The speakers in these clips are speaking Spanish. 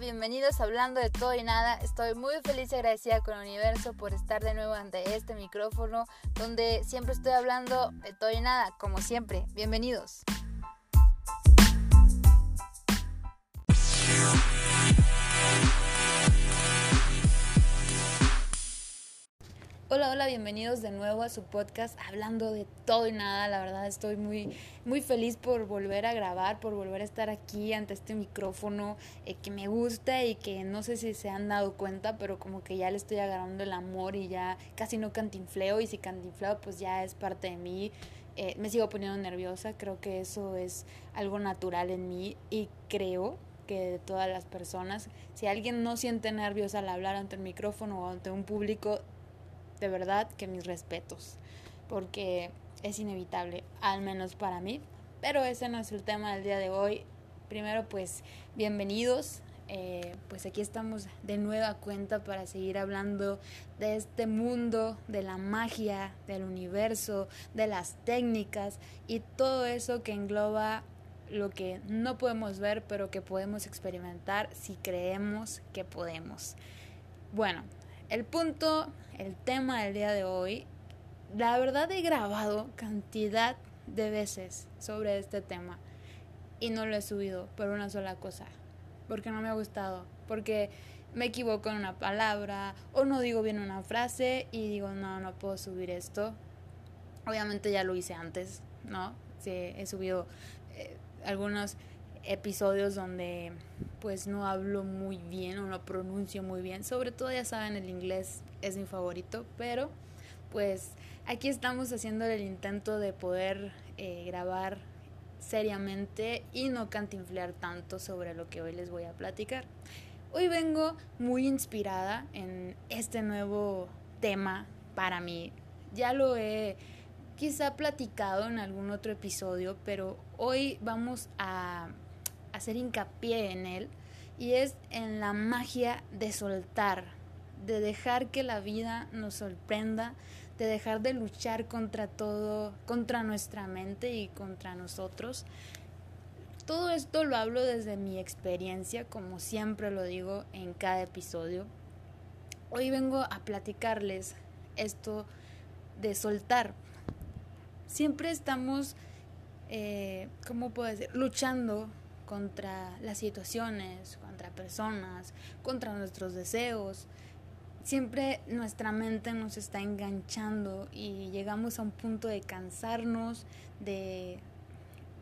Bienvenidos a Hablando de Todo y Nada. Estoy muy feliz y agradecida con el universo por estar de nuevo ante este micrófono donde siempre estoy hablando de todo y nada, como siempre. Bienvenidos. Hola, hola, bienvenidos de nuevo a su podcast hablando de todo y nada. La verdad estoy muy, muy feliz por volver a grabar, por volver a estar aquí ante este micrófono eh, que me gusta y que no sé si se han dado cuenta, pero como que ya le estoy agarrando el amor y ya casi no cantinfleo y si cantinfleo pues ya es parte de mí. Eh, me sigo poniendo nerviosa, creo que eso es algo natural en mí y creo que de todas las personas, si alguien no siente nervios al hablar ante el micrófono o ante un público, de verdad que mis respetos, porque es inevitable, al menos para mí. Pero ese no es el tema del día de hoy. Primero, pues, bienvenidos. Eh, pues aquí estamos de nueva cuenta para seguir hablando de este mundo, de la magia, del universo, de las técnicas y todo eso que engloba lo que no podemos ver, pero que podemos experimentar si creemos que podemos. Bueno, el punto, el tema del día de hoy, la verdad he grabado cantidad de veces sobre este tema y no lo he subido por una sola cosa, porque no me ha gustado, porque me equivoco en una palabra o no digo bien una frase y digo, no, no puedo subir esto. Obviamente ya lo hice antes, ¿no? Sí, he subido eh, algunos episodios donde pues no hablo muy bien o no pronuncio muy bien. Sobre todo ya saben, el inglés es mi favorito, pero pues aquí estamos haciendo el intento de poder eh, grabar seriamente y no cantinflear tanto sobre lo que hoy les voy a platicar. Hoy vengo muy inspirada en este nuevo tema para mí. Ya lo he quizá platicado en algún otro episodio, pero hoy vamos a hacer hincapié en él y es en la magia de soltar, de dejar que la vida nos sorprenda, de dejar de luchar contra todo, contra nuestra mente y contra nosotros. Todo esto lo hablo desde mi experiencia, como siempre lo digo en cada episodio. Hoy vengo a platicarles esto de soltar. Siempre estamos, eh, ¿cómo puedo decir?, luchando contra las situaciones, contra personas, contra nuestros deseos. Siempre nuestra mente nos está enganchando y llegamos a un punto de cansarnos, de,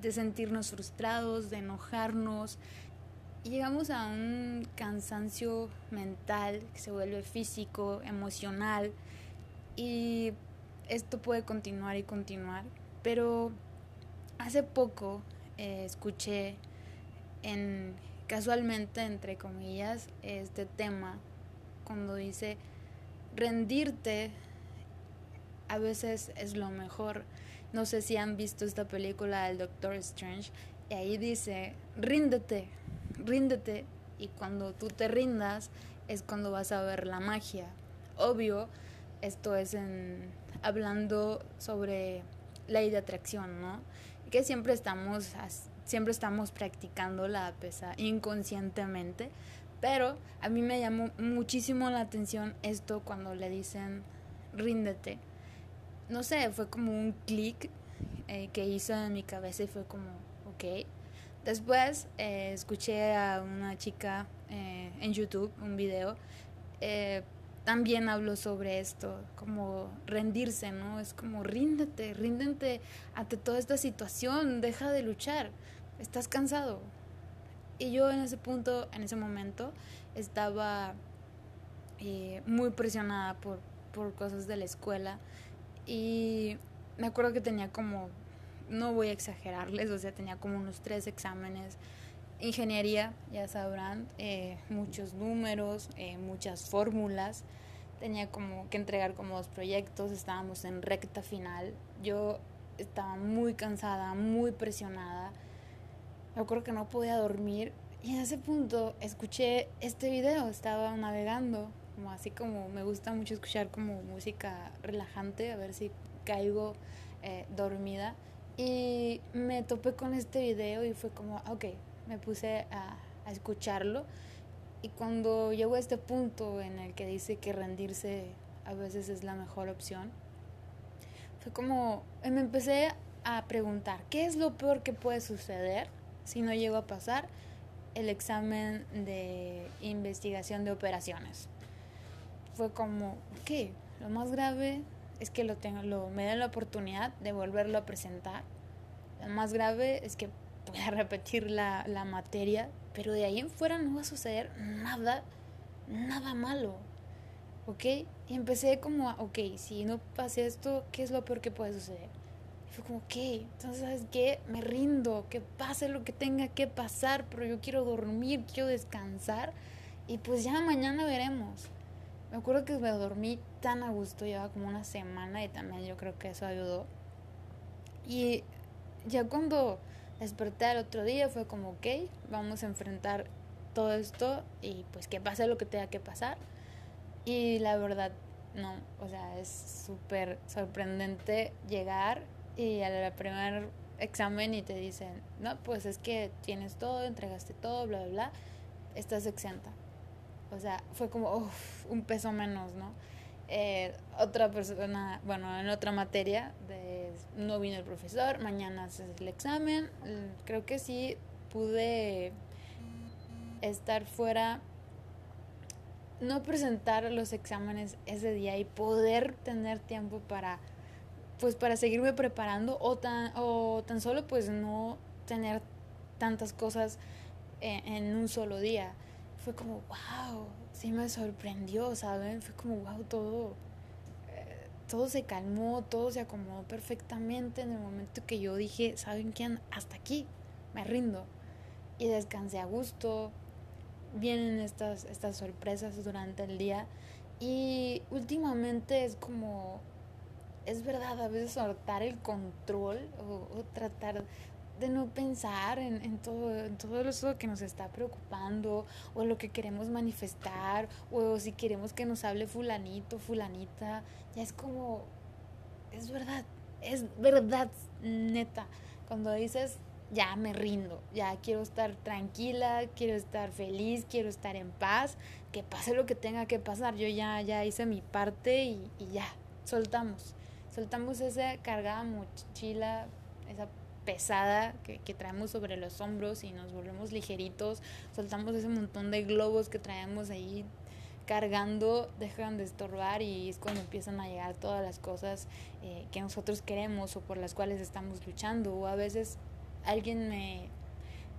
de sentirnos frustrados, de enojarnos. Llegamos a un cansancio mental que se vuelve físico, emocional. Y esto puede continuar y continuar. Pero hace poco eh, escuché en casualmente, entre comillas, este tema, cuando dice rendirte a veces es lo mejor. No sé si han visto esta película del Doctor Strange y ahí dice, ríndete, ríndete y cuando tú te rindas es cuando vas a ver la magia. Obvio, esto es en hablando sobre ley de atracción, ¿no? Que siempre estamos siempre estamos practicando la pesa inconscientemente, pero a mí me llamó muchísimo la atención esto cuando le dicen ríndete. No sé, fue como un clic eh, que hizo en mi cabeza y fue como, ok. Después eh, escuché a una chica eh, en YouTube, un video, también habló sobre esto, como rendirse, ¿no? Es como ríndete, ríndete ante toda esta situación, deja de luchar, estás cansado. Y yo en ese punto, en ese momento, estaba eh, muy presionada por, por cosas de la escuela y me acuerdo que tenía como, no voy a exagerarles, o sea, tenía como unos tres exámenes ingeniería, ya sabrán, eh, muchos números, eh, muchas fórmulas. Tenía como que entregar como dos proyectos, estábamos en recta final. Yo estaba muy cansada, muy presionada. Me acuerdo que no podía dormir y en ese punto escuché este video, estaba navegando, como así como me gusta mucho escuchar como música relajante, a ver si caigo eh, dormida. Y me topé con este video y fue como, ok, me puse a, escucharlo Y cuando llegó a este punto en el que dice que rendirse a veces es la mejor opción, fue como, me empecé a preguntar, ¿qué es lo peor que puede suceder si no llego a pasar el examen de investigación de operaciones? Fue como, ¿qué? Lo más grave es que lo tengo, lo, me den la oportunidad de volverlo a presentar. Lo más grave es que pueda repetir la, la materia, pero de ahí en fuera no va a suceder nada, nada malo. ¿Ok? Y empecé como, a, ok, si no pase esto, ¿qué es lo peor que puede suceder? Y fue como, ok, entonces, ¿sabes qué? Me rindo, que pase lo que tenga que pasar, pero yo quiero dormir, quiero descansar. Y pues ya mañana veremos. Me acuerdo que me dormí tan a gusto, llevaba como una semana y también yo creo que eso ayudó. Y ya cuando desperté el otro día fue como, ok, vamos a enfrentar todo esto y pues que pase lo que tenga que pasar. Y la verdad, no, o sea, es súper sorprendente llegar y al primer examen y te dicen, no, pues es que tienes todo, entregaste todo, bla, bla, bla, estás exenta. O sea, fue como un peso menos, ¿no? Eh, otra persona, bueno, en otra materia, de, no vino el profesor, mañana haces el examen. Creo que sí pude estar fuera, no presentar los exámenes ese día y poder tener tiempo para, pues, para seguirme preparando o tan, o tan solo, pues, no tener tantas cosas en, en un solo día fue como, wow, sí me sorprendió, ¿saben? Fue como, wow, todo, eh, todo se calmó, todo se acomodó perfectamente en el momento que yo dije, ¿saben qué? Hasta aquí, me rindo. Y descansé a gusto, vienen estas, estas sorpresas durante el día y últimamente es como, es verdad, a veces soltar el control o, o tratar de no pensar en, en, todo, en todo eso que nos está preocupando o lo que queremos manifestar o si queremos que nos hable fulanito, fulanita. Ya es como, es verdad, es verdad, neta. Cuando dices, ya me rindo, ya quiero estar tranquila, quiero estar feliz, quiero estar en paz, que pase lo que tenga que pasar. Yo ya, ya hice mi parte y, y ya, soltamos. Soltamos esa cargada mochila, esa pesada que, traemos sobre los hombros y nos volvemos ligeritos, soltamos ese montón de globos que traemos ahí cargando, dejan de estorbar y es cuando empiezan a llegar todas las cosas eh, que nosotros queremos o por las cuales estamos luchando. O a veces alguien me,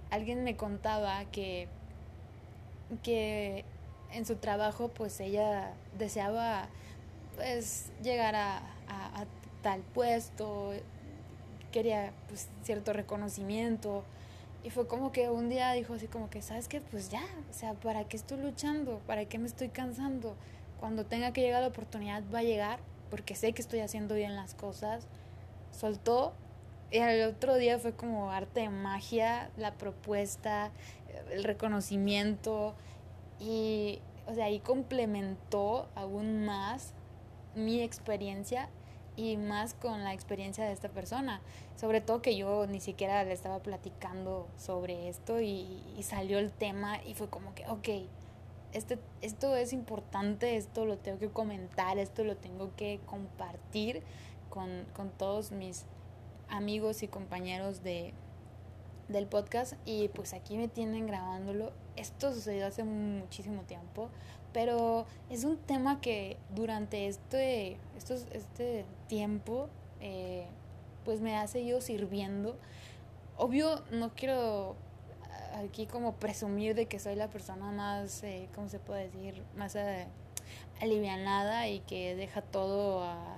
alguien me contaba que, que en su trabajo pues ella deseaba pues llegar a tal puesto, quería pues cierto reconocimiento y fue como que un día dijo así como que, ¿sabes qué? Pues ya, o sea, ¿para qué estoy luchando? ¿Para qué me estoy cansando? Cuando tenga que llegar la oportunidad va a llegar porque sé que estoy haciendo bien las cosas. Soltó y el otro día fue como arte de magia, la propuesta, el reconocimiento y, o sea, ahí complementó aún más mi experiencia y más con la experiencia de esta persona. Sobre todo que yo ni siquiera le estaba platicando sobre esto y, salió el tema y fue como que, ok, este, esto es importante, esto lo tengo que comentar, esto lo tengo que compartir con, con todos mis amigos y compañeros de, del podcast y pues aquí me tienen grabándolo. Esto sucedió hace muchísimo tiempo, pero es un tema que durante este, este tiempo eh, pues me ha seguido sirviendo. Obvio, no quiero aquí como presumir de que soy la persona más, eh, ¿cómo se puede decir? Más eh, alivianada y que deja todo a,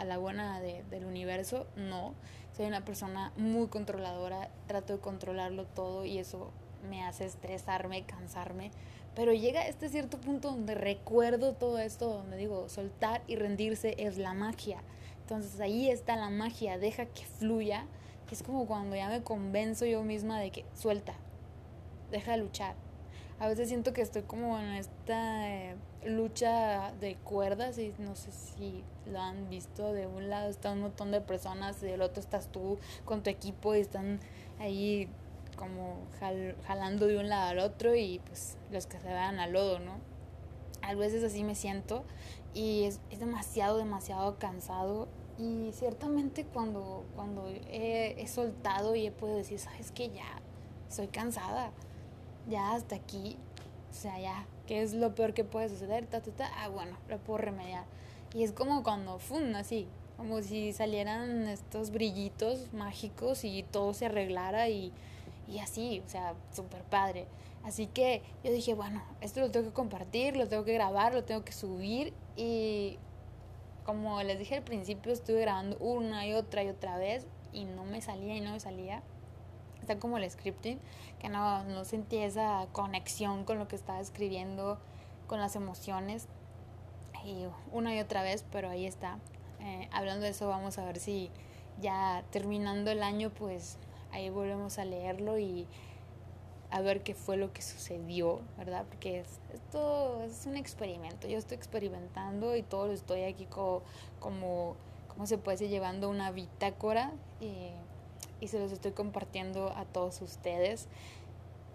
a la buena de, del universo. No, soy una persona muy controladora, trato de controlarlo todo y eso me hace estresarme, cansarme pero llega este cierto punto donde recuerdo todo esto, donde digo, soltar y rendirse es la magia. Entonces ahí está la magia, deja que fluya. Es como cuando ya me convenzo yo misma de que suelta, deja de luchar. A veces siento que estoy como en esta eh, lucha de cuerdas y no sé si lo han visto. De un lado está un montón de personas y del otro estás tú con tu equipo y están ahí como jalando de un lado al otro y pues los que se vean al lodo, ¿no? A veces así me siento y es, es demasiado, demasiado cansado y ciertamente cuando, cuando he, he, soltado y he podido decir, sabes que ya, soy cansada, ya hasta aquí, o sea, ya, ¿qué es lo peor que puede suceder? Ta, ta, ta. Ah, bueno, lo puedo remediar. Y es como cuando, ¡fum! así, como si salieran estos brillitos mágicos y todo se arreglara y, y así, o sea, súper padre. Así que yo dije, bueno, esto lo tengo que compartir, lo tengo que grabar, lo tengo que subir y como les dije al principio, estuve grabando una y otra y otra vez y no me salía y no me salía. Como el scripting, que no, no sentí esa conexión con lo que estaba escribiendo, con las emociones. Y una y otra vez, pero ahí está. Eh, hablando de eso, vamos a ver si ya terminando el año, pues ahí volvemos a leerlo y a ver qué fue lo que sucedió, ¿verdad? Porque es, esto es un experimento, yo estoy experimentando y todo lo estoy aquí como, como ¿cómo se puede decir? Llevando una bitácora y, y se los estoy compartiendo a todos ustedes.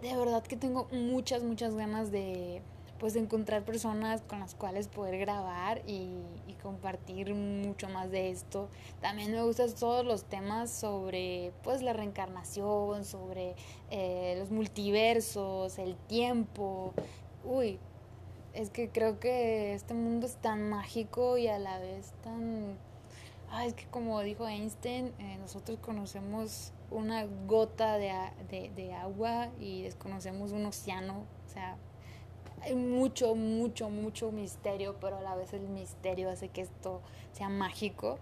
De verdad que tengo muchas, muchas ganas de, pues encontrar personas con las cuales poder grabar y, compartir mucho más de esto. También me gustan todos los temas sobre pues la reencarnación, sobre eh, los multiversos, el tiempo. Uy, es que creo que este mundo es tan mágico y a la vez tan... es que como dijo Einstein, eh, nosotros conocemos una gota de, de, de agua y desconocemos un océano. O sea, hay mucho, mucho, mucho misterio, pero a la vez el misterio hace que esto sea mágico.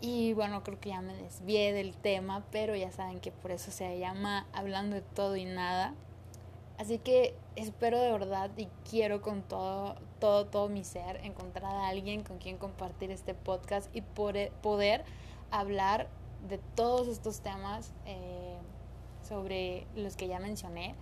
Y bueno, creo que ya me desvié del tema, pero ya saben que por eso se llama Hablando de todo y nada. Así que espero de verdad y quiero con todo, todo, todo mi ser encontrar a alguien con quien compartir este podcast y poder hablar de todos estos temas eh, sobre los que ya mencioné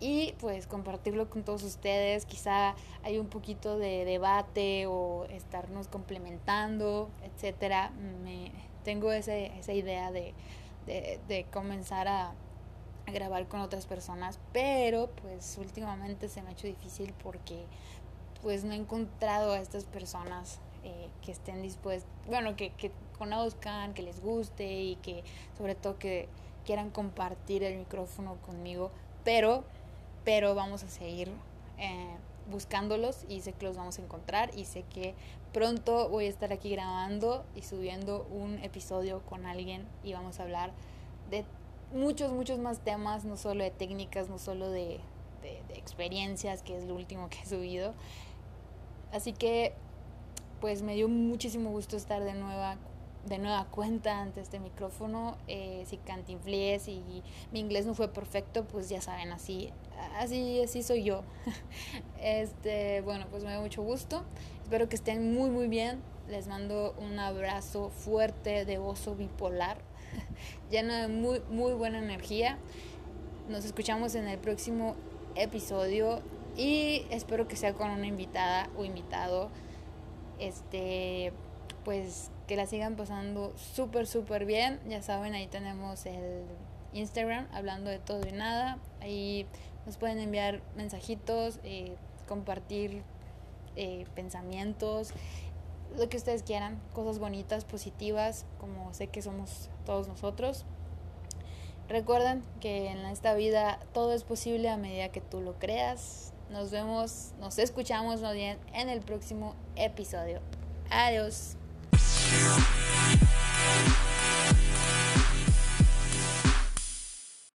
y pues compartirlo con todos ustedes. Quizá hay un poquito de debate o estarnos complementando, etcétera. Me, tengo ese, esa idea de, de, comenzar a, grabar con otras personas, pero pues últimamente se me ha hecho difícil porque pues no he encontrado a estas personas eh, que estén dispuestas, bueno, que, que conozcan, que les guste y que sobre todo que quieran compartir el micrófono conmigo, pero pero vamos a seguir eh, buscándolos y sé que los vamos a encontrar y sé que pronto voy a estar aquí grabando y subiendo un episodio con alguien y vamos a hablar de muchos, muchos más temas, no solo de técnicas, no solo de, de, de experiencias, que es lo último que he subido. Así que pues me dio muchísimo gusto estar de nueva de nueva cuenta ante este micrófono. Eh, si cantinflés y mi inglés no fue perfecto, pues ya saben, así, así, así soy yo. este, bueno, pues me da mucho gusto. Espero que estén muy, muy bien. Les mando un abrazo fuerte de oso bipolar, lleno de muy, muy buena energía. Nos escuchamos en el próximo episodio y espero que sea con una invitada o invitado. Este, pues que la sigan pasando súper, súper bien. Ya saben, ahí tenemos el Instagram, hablando de todo y nada. Ahí nos pueden enviar mensajitos, eh, compartir eh, pensamientos, lo que ustedes quieran, cosas bonitas, positivas, como sé que somos todos nosotros. Recuerden que en esta vida todo es posible a medida que tú lo creas. Nos vemos, nos escuchamos más bien en el próximo episodio. Adiós.